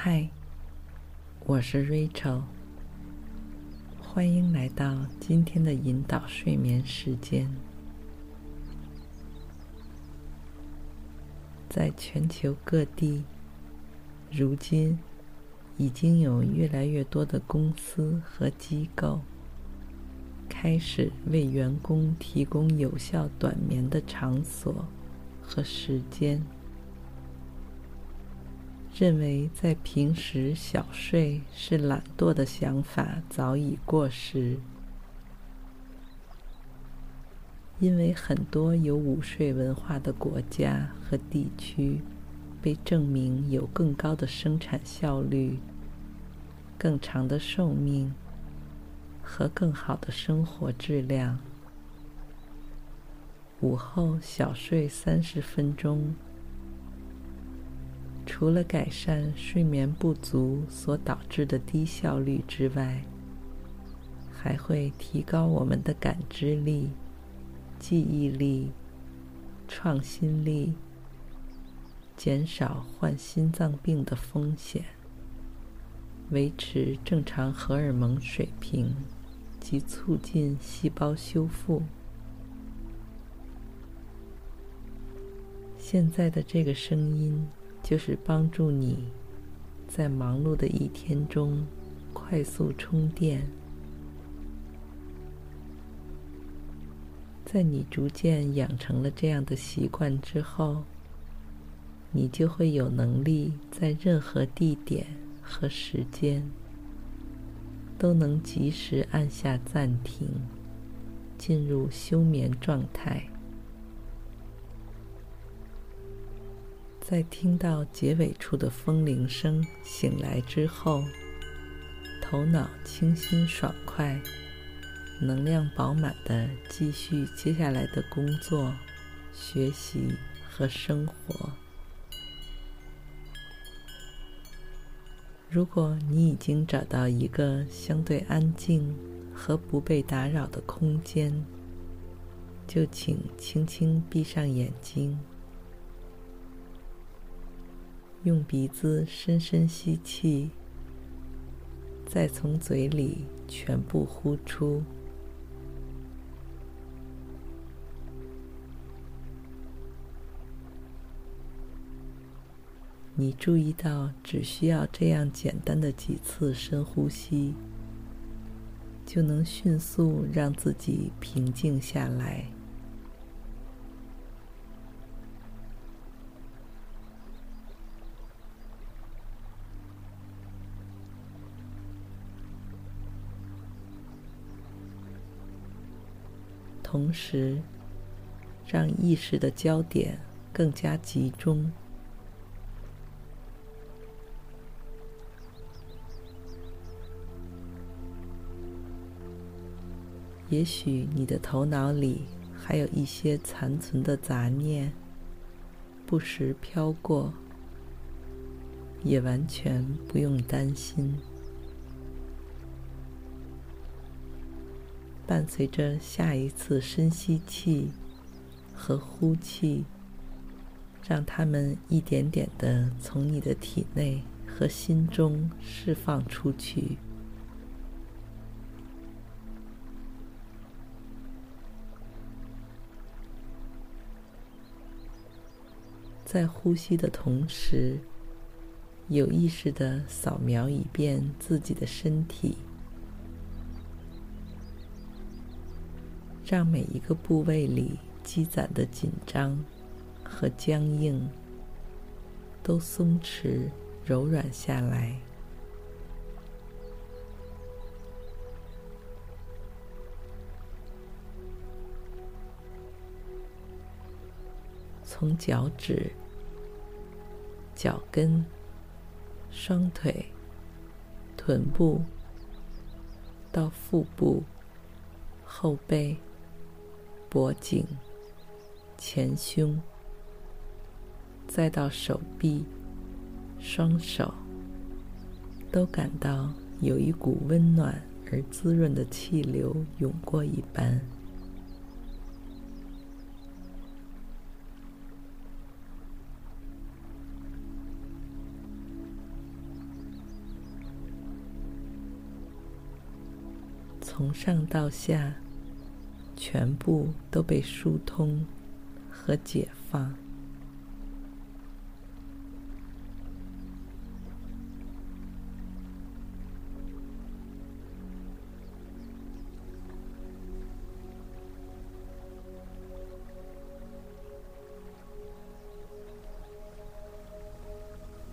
嗨，我是 Rachel，欢迎来到今天的引导睡眠时间。在全球各地，如今已经有越来越多的公司和机构开始为员工提供有效短眠的场所和时间。认为在平时小睡是懒惰的想法早已过时，因为很多有午睡文化的国家和地区被证明有更高的生产效率、更长的寿命和更好的生活质量。午后小睡三十分钟。除了改善睡眠不足所导致的低效率之外，还会提高我们的感知力、记忆力、创新力，减少患心脏病的风险，维持正常荷尔蒙水平及促进细胞修复。现在的这个声音。就是帮助你在忙碌的一天中快速充电。在你逐渐养成了这样的习惯之后，你就会有能力在任何地点和时间都能及时按下暂停，进入休眠状态。在听到结尾处的风铃声醒来之后，头脑清新爽快，能量饱满的继续接下来的工作、学习和生活。如果你已经找到一个相对安静和不被打扰的空间，就请轻轻闭上眼睛。用鼻子深深吸气，再从嘴里全部呼出。你注意到，只需要这样简单的几次深呼吸，就能迅速让自己平静下来。同时，让意识的焦点更加集中。也许你的头脑里还有一些残存的杂念，不时飘过，也完全不用担心。伴随着下一次深吸气和呼气，让它们一点点的从你的体内和心中释放出去。在呼吸的同时，有意识的扫描一遍自己的身体。让每一个部位里积攒的紧张和僵硬都松弛、柔软下来。从脚趾脚跟、双腿、臀部，到腹部、后背、脖颈、前胸，再到手臂、双手，都感到有一股温暖而滋润的气流涌过一般。从上到下，全部都被疏通和解放。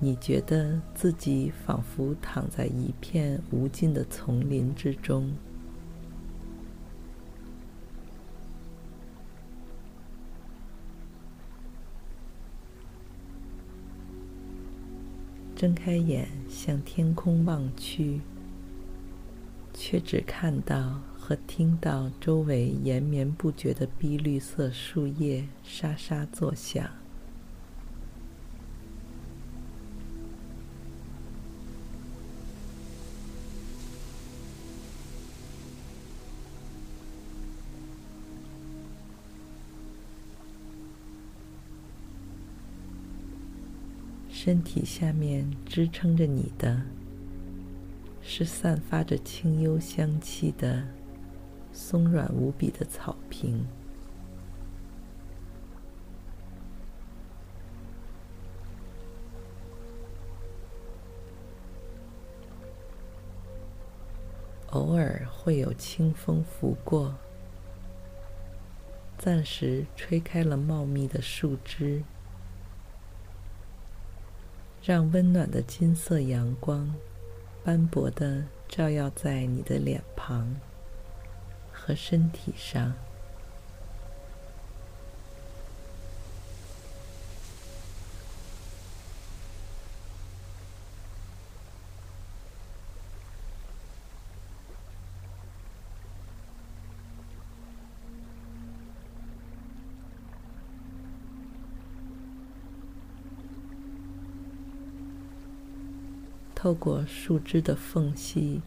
你觉得自己仿佛躺在一片无尽的丛林之中。睁开眼，向天空望去，却只看到和听到周围延绵不绝的碧绿色树叶沙沙作响。身体下面支撑着你的，是散发着清幽香气的松软无比的草坪。偶尔会有清风拂过，暂时吹开了茂密的树枝。让温暖的金色阳光斑驳的照耀在你的脸庞和身体上。透过树枝的缝隙，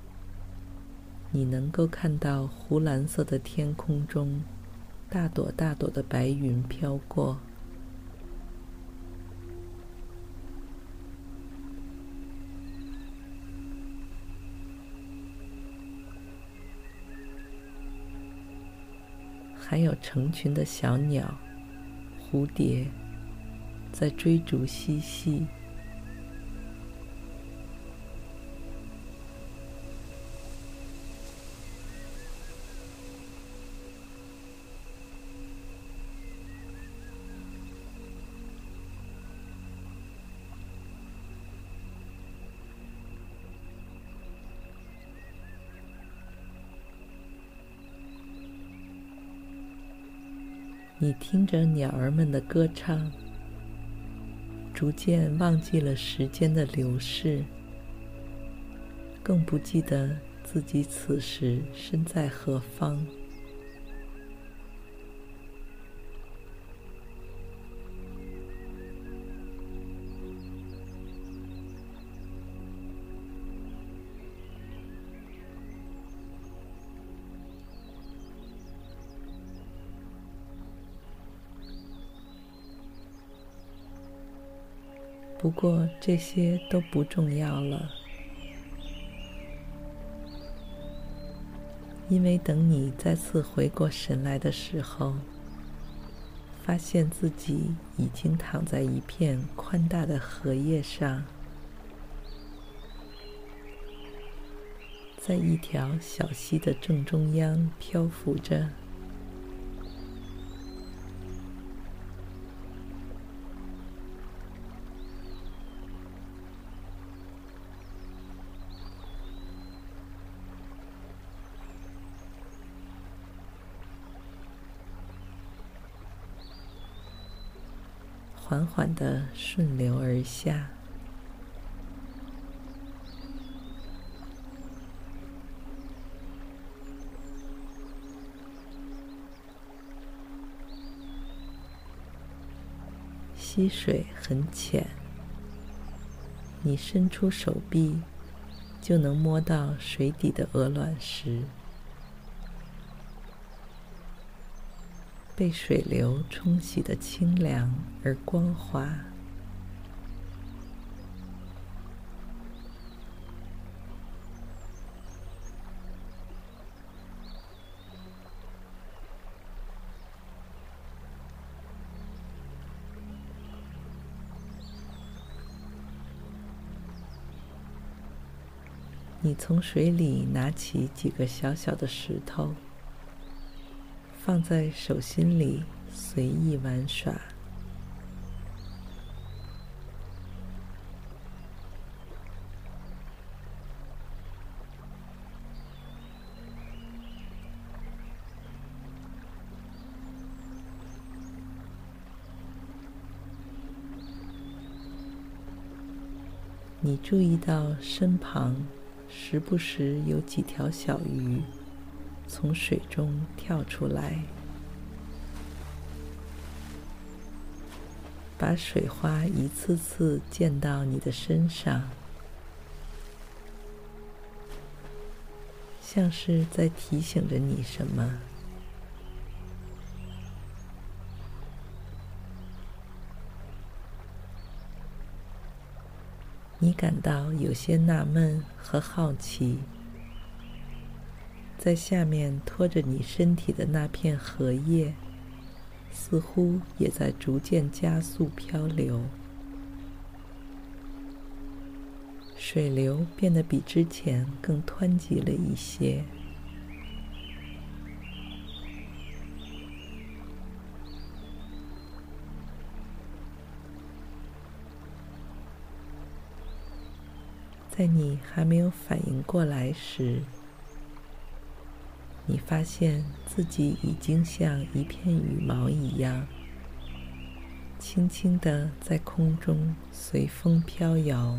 你能够看到湖蓝色的天空中，大朵大朵的白云飘过。还有成群的小鸟、蝴蝶在追逐嬉戏。你听着鸟儿们的歌唱，逐渐忘记了时间的流逝，更不记得自己此时身在何方。不过这些都不重要了，因为等你再次回过神来的时候，发现自己已经躺在一片宽大的荷叶上，在一条小溪的正中央漂浮着。缓缓地顺流而下。溪水很浅，你伸出手臂就能摸到水底的鹅卵石，被水流冲洗的清凉而光滑。你从水里拿起几个小小的石头，放在手心里随意玩耍。你注意到身旁。时不时有几条小鱼从水中跳出来，把水花一次次溅到你的身上，像是在提醒着你什么。你感到有些纳闷和好奇，在下面拖着你身体的那片荷叶，似乎也在逐渐加速漂流，水流变得比之前更湍急了一些。在你还没有反应过来时，你发现自己已经像一片羽毛一样，轻轻的在空中随风飘摇。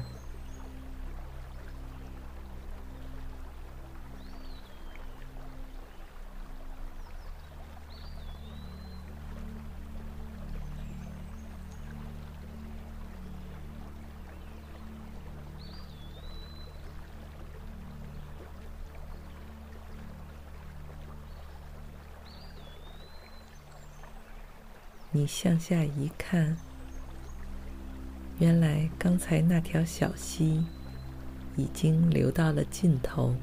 向下一看，原来刚才那条小溪已经流到了尽头，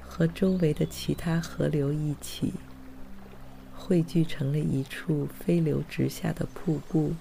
和周围的其他河流一起汇聚成了一处飞流直下的瀑布。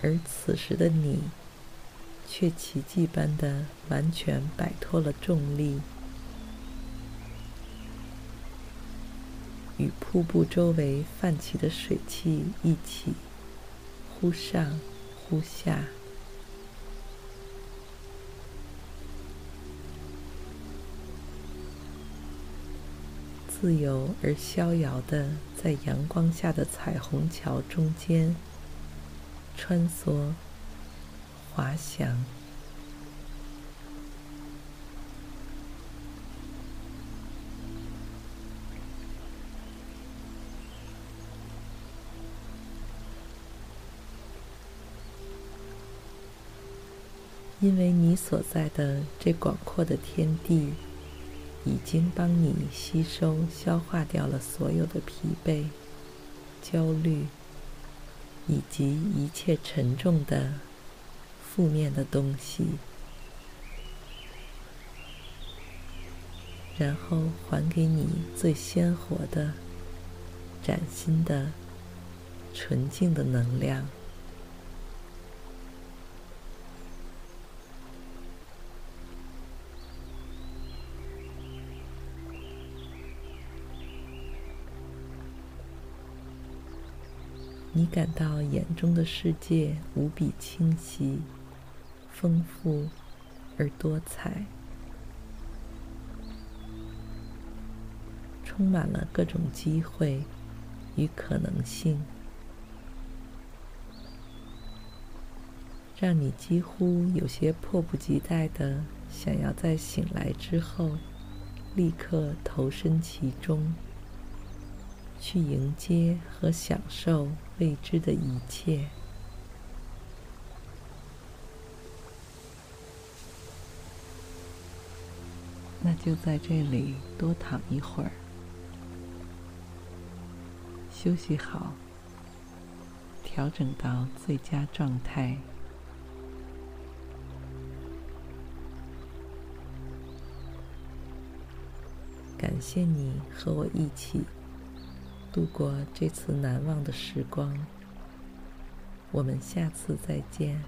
而此时的你，却奇迹般的完全摆脱了重力，与瀑布周围泛起的水汽一起忽上忽下，自由而逍遥的在阳光下的彩虹桥中间。穿梭，滑翔。因为你所在的这广阔的天地，已经帮你吸收、消化掉了所有的疲惫、焦虑。以及一切沉重的、负面的东西，然后还给你最鲜活的、崭新的、纯净的能量。你感到眼中的世界无比清晰、丰富而多彩，充满了各种机会与可能性，让你几乎有些迫不及待的想要在醒来之后立刻投身其中。去迎接和享受未知的一切。那就在这里多躺一会儿，休息好，调整到最佳状态。感谢你和我一起。度过这次难忘的时光，我们下次再见。